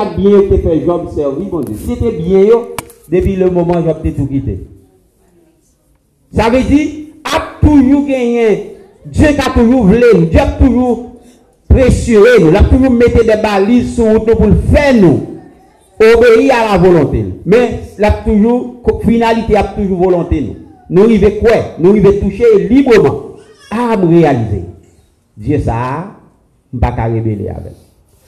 pas bien que fait Job servir, bon Dieu. C'était bien, depuis le moment, Job t'ai tout quitté. Ça veut dire, a toujours gagné. Dieu a toujours voulu, Dieu a toujours pressuré nous, il a toujours mis des balises sur nous pour faire nous. Obéir à la volonté. Mais la toujours, finalité a toujours volonté nous. Nous arrivons quoi? Nous arrivons toucher librement. À me réaliser. Dieu ça, je ne pas révéler avec.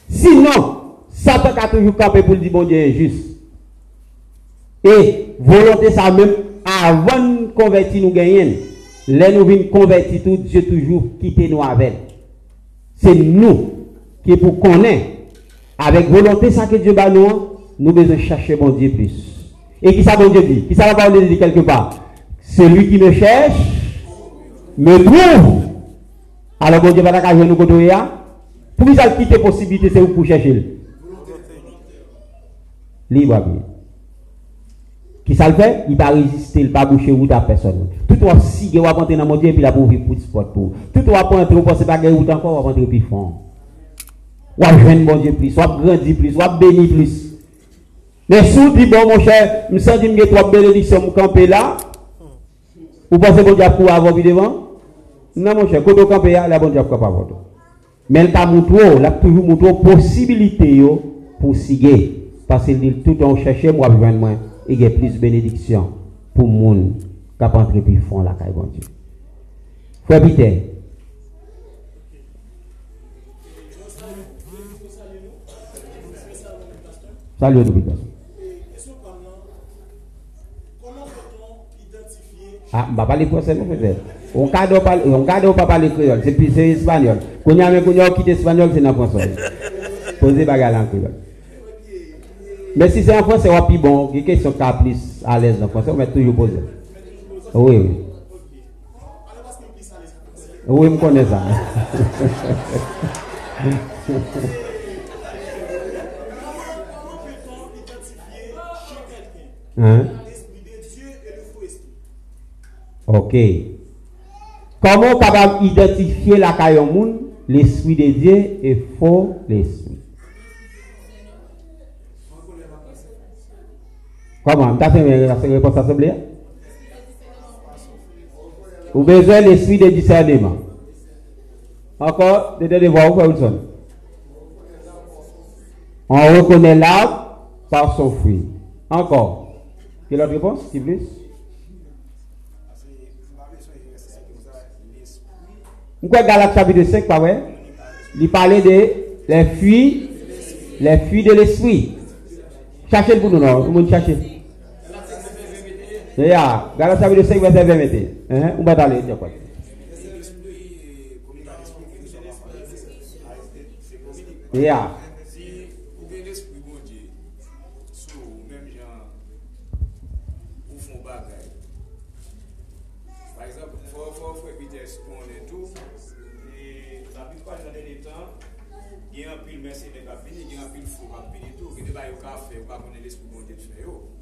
Sinon, Satan a toujours campé pour dire bon Dieu est juste. Et volonté ça même, avant de convertir nous gagner, là nous venons convertir tout, Dieu toujours quitter nous avec. C'est nous qui pour connaître, avec volonté ça que Dieu va nous, nous devons chercher bon Dieu plus. Et qui ça bon Dieu dit? Qui ça va dire quelque part? Celui qui me cherche, me trouve. Alors bon Dieu va nous côté Pour qu'il quitter possibilité, c'est pour chercher? Qui ça Il va résister, il va boucher route à personne. Tout va si va rentrer dans mon Dieu puis la pour ouvrir pour pour. Tout va pas entrer, pas mon Dieu plus, ou à grandir plus, ou à bénir plus. Mais si vous dites, bon mon cher, je me sens que trois bénédictions pour camper là, vous pensez que Dieu pour avoir devant? Non mon cher, quand vous là, bon Dieu pour avoir Mais t'a montré, elle a toujours montré possibilité pour. Parce qu'il dit, tout en chercher, moi, je moi, il y a plus de bénédiction pour le monde qui a entré puis fond la caille, bon Dieu. Frère Peter. Salut, Salut, Ah, mba pale kose nou fete. On kade ou pa pale kreol. Se pi se espanyol. Konya men konya ou kite espanyol se nan ponsol. Pose baga lan kreol. Mais si c'est en français, c'est bon. Il y a des questions qui plus à l'aise en français, on va toujours poser. Oui, oui. Oui, je connais ça. hein? Ok. Comment capable identifier la caillon l'esprit de Dieu et faux l'esprit? Comment? Tu as fait assemblée Vous avez besoin de l'esprit de discernement. Encore, de devoir, où Wilson On reconnaît l'arbre par son fruit. Encore. Quelle autre réponse Qui plus Pourquoi Galate chapitre 5, pas vrai? Il parlait de les fruits, les fruits de l'esprit. Cherchez pour nous, non? Tout le monde Se ya, gara sa vile 5 verset 20 mette. Eh, ou bat ale, diyo kwa. Se ya. Gen apil mersi de kapini, gen apil fwo kapini tou, gen de ba yo ka fe, yo pa konen les pou bon det fe yo.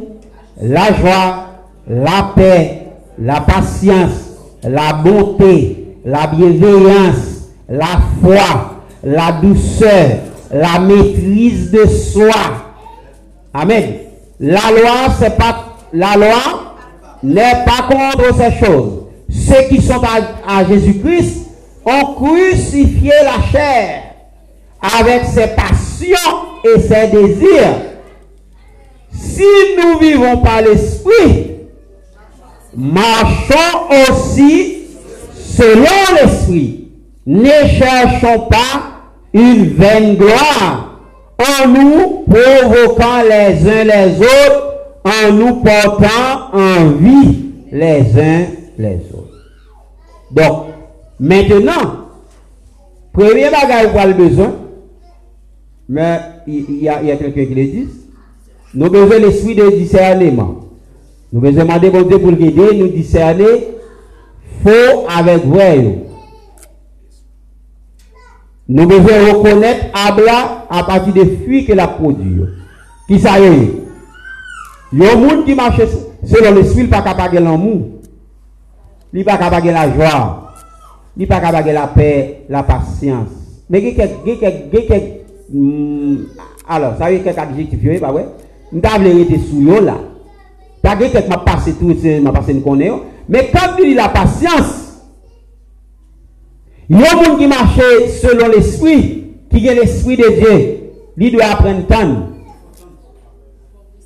la joie, la paix, la patience, la bonté, la bienveillance, la foi, la douceur, la maîtrise de soi. Amen. La loi, c'est pas la loi n'est pas contre ces choses. Ceux qui sont à, Jésus-Christ ont crucifié la chair avec ses passions et ses désirs. Si nous vivons par l'esprit, marchons aussi selon l'esprit. Ne cherchons pas une vaine gloire en nous provoquant les uns les autres en nous portant en vie les uns les autres. Donc, maintenant, premier bagage pour le besoin, Mais il y a, a quelqu'un qui le dit. Nous avons besoin l'esprit de discernement. Nous devons demander bon Dieu pour l'aider, nous discerner faux avec vrai. Nous devons reconnaître Abla à partir des fruits qu'il a produits. Qui ça y est? Il monde qui marche selon l'esprit, il n'est pas capable de l'amour. Il n'est pas capable de la joie. Il n'est pas capable de la paix, la patience. Mais il y a quelques. Hmm, alors, ça y est, quelques adjectifs, pas vrai? Nous avons été sous là. Pas quelqu'un m'a passé tout, m'a passé une connaît. Mais quand il la patience, il y a un monde qui marche selon l'esprit, qui est l'esprit de Dieu. Il doit apprendre tant.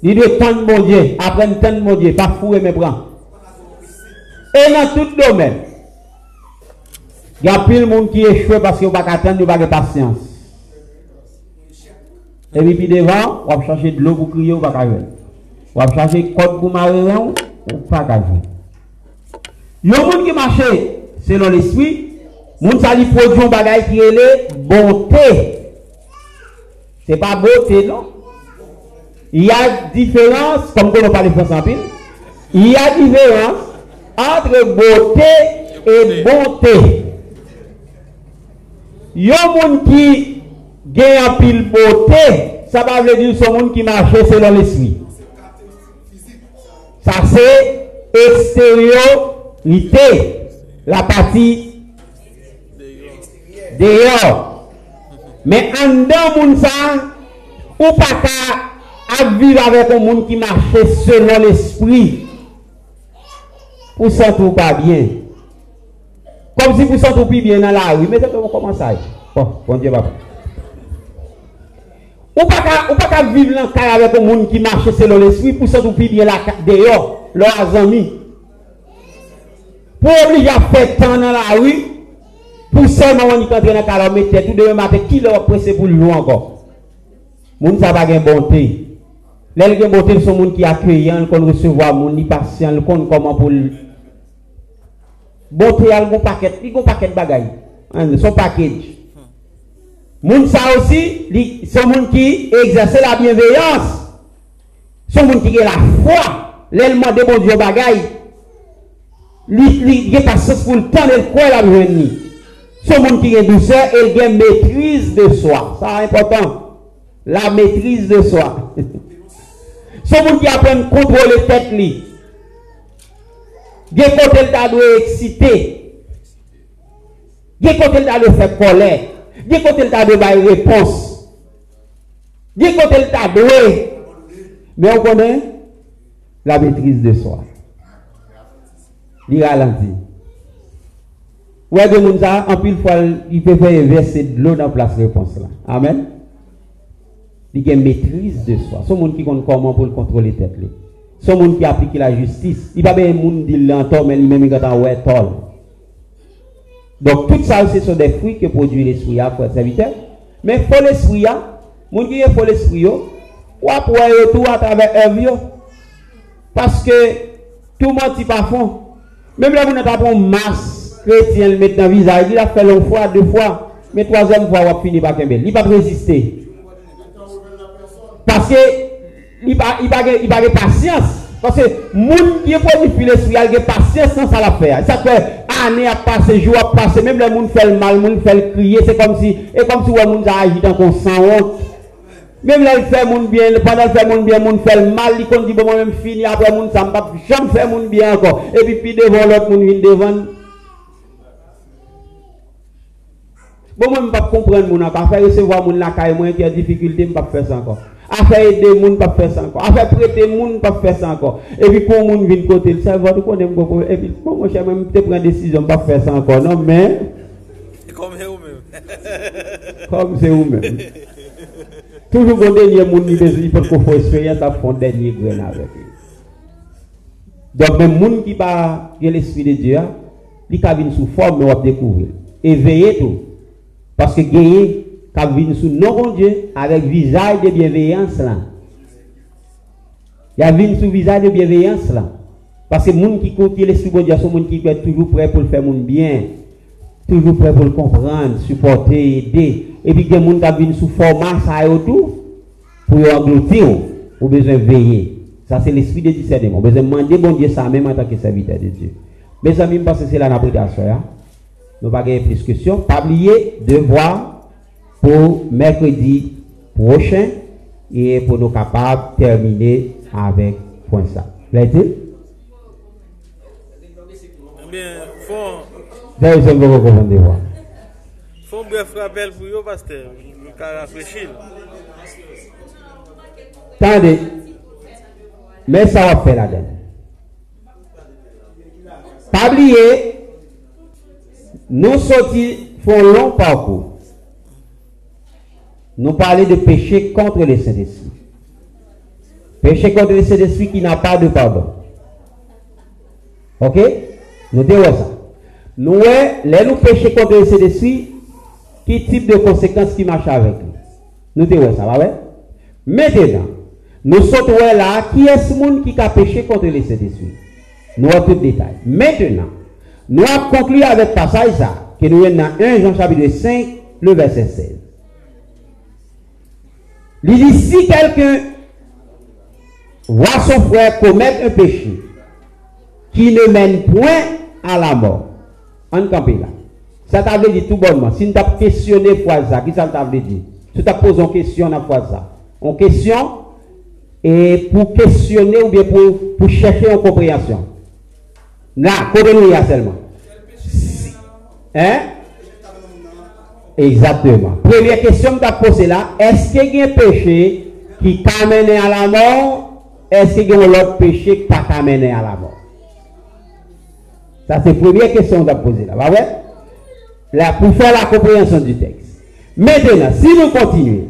Il doit tendre mon Dieu, apprendre tant mon Dieu, pas fouer mes bras. Et dans tout domaine, il y a plus de monde qui échoue parce qu'il n'y a Et puis devant, on va chercher de l'eau pour crier, on va pas On va chercher code pour marrer, on va pas Il y a monde qui marche selon l'esprit, moun sa li produit un bagage qui est bonté. C'est pas beauté, non? Il y a différence, comme on parle français en pile, il y a différence entre beauté et bonté. Il y a monde qui gen apil bote, sa pa vle di sou moun ki mache selon lesli. Sa se eksteryorite, la pati deyor. Men an dan moun sa, ou pa ka apviv avè kon moun ki mache selon l'esprit. Ou sentou pa bien. Kom si pou sentou pi bien nan la, oui, men se kon koman sa e. Bon, bon diye bapou. Ou pas qu'à vivre dans le avec un monde qui marche selon l'esprit pour sentir plus bien là dehors, leurs amis. Pour obliger à faire temps dans la rue, pour seulement on y dans carreau, mettre tout demain matin, qui leur presse pour le encore? Moun ça va une bonté. Les gens bonté sont monde qui accueillant, qu'on recevoir moun, ni patient, qu'on comment pour bonté il y a un paquet, il y a un paquet de bagailles. Hein, son package. Moun sa osi, son moun ki egzase la bienveyans. Son moun ki ge la fwa, lèlman de bon diyo bagay. Li, li ge ta sens pou l'tan lèl kwen la bienveni. Son moun ki ge douse, el gen mètrise de swa. Sa important. La mètrise de swa. son moun ki apren kontrole tet li. Ge kote lta dwe eksite. Ge kote lta dwe fè kolè. Bien côté il t'a faire réponse. Bien côté il t'a Mais on connaît la maîtrise de soi. Il ralentit. Ouais, de moun ça, en pile fois, il peut faire verser de l'eau dans la place réponse là. Amen. Il y a une maîtrise de soi. C'est monde qui compte comment pour le contrôler tête. C'est monde qui applique la justice. Il n'y a pas de monde qui l'entend, mais lui-même il a ouais tol. Donc tout ça, ce sont des fruits que produit l'esprit à pour serviteur. Mais faut l'esprit, qui est faux l'esprit, ou après tout à travers œuvre. Parce que tout le monde n'est pas fond. Même là, vous n'avez pas masse chrétien le met dans le visage, il a fait une fois, deux fois, mais troisième fois, il a fini par Kembel. Il va résister. Parce que il n'a pas de patience. Parce que moun qui est pour l'esprit, il a patience sans ça la faire. Ça fait année à passer, jour à passer, même le monde fait le mal, le monde fait le crier, c'est comme si, et comme si le monde a agi dans son sang honte. Même là, il fait mon bien, pendant qu'il fait mon bien, fait le mal, il dit, bon, moi-même fini, après, mon ça m'a jamais fait mon bien encore. Et puis, puis devant l'autre, mon vient devant. Bon, moi, je ne peux pas mon encore. À faire recevoir mon la caille, moi, qui a difficulté, je ne peux pas faire ça encore. À faire aider mon, peux pas faire ça encore. À faire prêter mon, peux pas faire ça encore. Et puis, quand mon vient côté, le cerveau, tu connais mon Et puis, bon, moi, je même te prendre décision, pas faire ça encore. Non, mais. Comme c'est vous-même. Comme c'est vous-même. Toujours bon dernier monde, il faut qu'on fasse expérience à fond dernier grain avec lui. Donc, même monde qui pas l'esprit de Dieu, il vient sous forme, on va découvrir. Et veillez tout. Parce que gagner, quand vient sous non Dieu, avec visage de bienveillance là. Il a venu sous visage de bienveillance là. Parce que les gens qui comptent l'esprit de Dieu sont gens qui sont toujours prêts pour faire mon bien. toujours prêt pour le comprendre, supporter, aider. Et puis, des gens qui viennent sous format, ça et autour, pour engloutir, ou besoin de veiller. Ça, c'est l'esprit de discernement. Vous besoin de demander bon Dieu ça même en tant que serviteur de Dieu. Mes amis, je pense que c'est là notre soir. Nous pas gagner plus questions. Pas oublier de voir pour mercredi prochain et pour nous capables de terminer avec point ça. Plaît-il? Eh vais vous recommander. voir. faut un bref rappel pour vous, pasteur. Vais réfléchir. Attendez. Mais ça va faire la donne. Pas oublier, nous sortis font long parcours. Nous parlons de péché contre le Saint-Esprit. Péché contre le Saint-Esprit qui n'a pas de pardon. Ok? Nous devons ça. Nous, les nous péché contre le Saint-Esprit, qui type de conséquences qui marche avec nous? Nous devons ça, va? Maintenant, nous sommes là, qui est ce monde qui a péché contre le Saint-Esprit? Nous avons tout détail. Maintenant, nous avons conclu avec le passage ça, que nous sommes dans 1 Jean chapitre 5, le verset 16. Il dit, si quelqu'un voit son frère commettre un péché qui ne mène point à la mort, en campé là. Ça t'a dit tout bonnement. Si nous avons questionné fois ça, qui ça t'a dit? Tu t'as posé une question dans fois ça. Une question, et pour questionner ou bien pour, pour chercher une compréhension. Là, nous, il y a seulement. Hein? Exactement. Première question que tu as posée là, est-ce qu'il y a un péché qui t'a mené à la mort? Est-ce qu'il y a un autre péché qui t'a mené à la mort? Ça, c'est la première question que tu as posée là. Bah ouais? Là, pour faire la compréhension du texte. Maintenant, si nous continuons,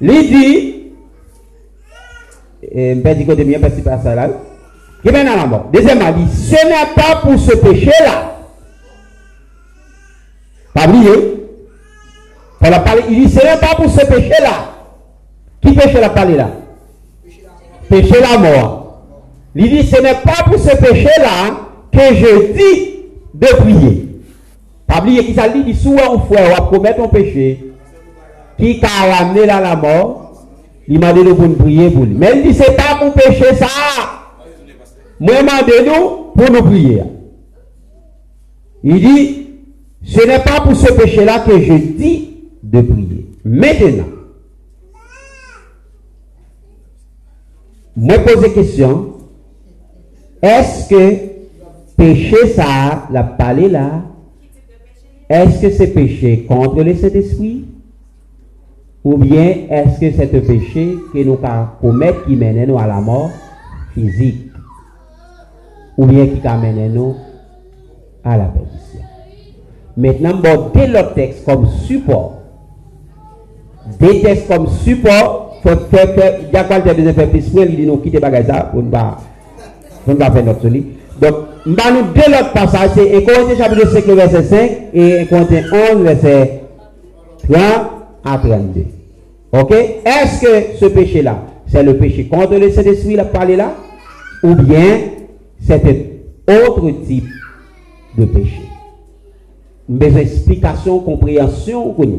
il dit, et je vais côté bien que ça là, qui mène à la mort? Deuxièmement, dit, ce n'est pas pour ce péché-là. Pas oublier. Il dit, ce n'est pas pour ce péché-là. Qui péché la parler là? Péché la mort. Il dit, ce n'est pas pour ce péché-là que je dis de prier. Pas oublier qu'il s'agit dit, souvent, on frère, va commettre un péché qui a ramené là la mort. Il m'a dit de nous prier pour lui. Mais il dit, c'est pas pour pécher ça. Moi, demandez-nous pour nous prier. Il dit, ce n'est pas pour ce péché-là que je dis de prier. Maintenant, moi pose la question, est-ce que péché ça, la parler là, est-ce que c'est péché contre le Saint-Esprit? Ou bien est-ce que c'est un péché que nous commettons qui mène nous à la mort physique? Ou bien qui amène nous à la perdition? Maintenant, bon, dès le texte comme support, textes comme support, faut faire que, y a besoin de faire plus, il nous quitter bagage ça pour ne pas, pour ne pas faire notre solide. Donc, nous dès l'autre passage, c'est 1 Corinthiens chapitre 5, verset 5, et 1 Corinthiens 11, verset 30 à 32. Ok? Est-ce que ce péché-là, c'est le péché contre le Saint-Esprit, la parler là? Ou bien, c'est un autre type de péché? Mes explications, compréhension, qu'on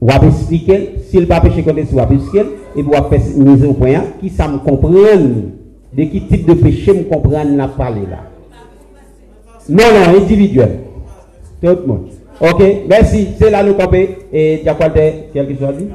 a. Ou va expliquer, s'il pas péché contre l'esprit, ou va expliquer, et vous faire mise au point, qui ça me comprenne, de quel type de péché me comprenne la parler là. Non, non, individuel. Tout monde. Ok, merci. C'est là nous camper. Et tu as quoi de quelque chose à dire?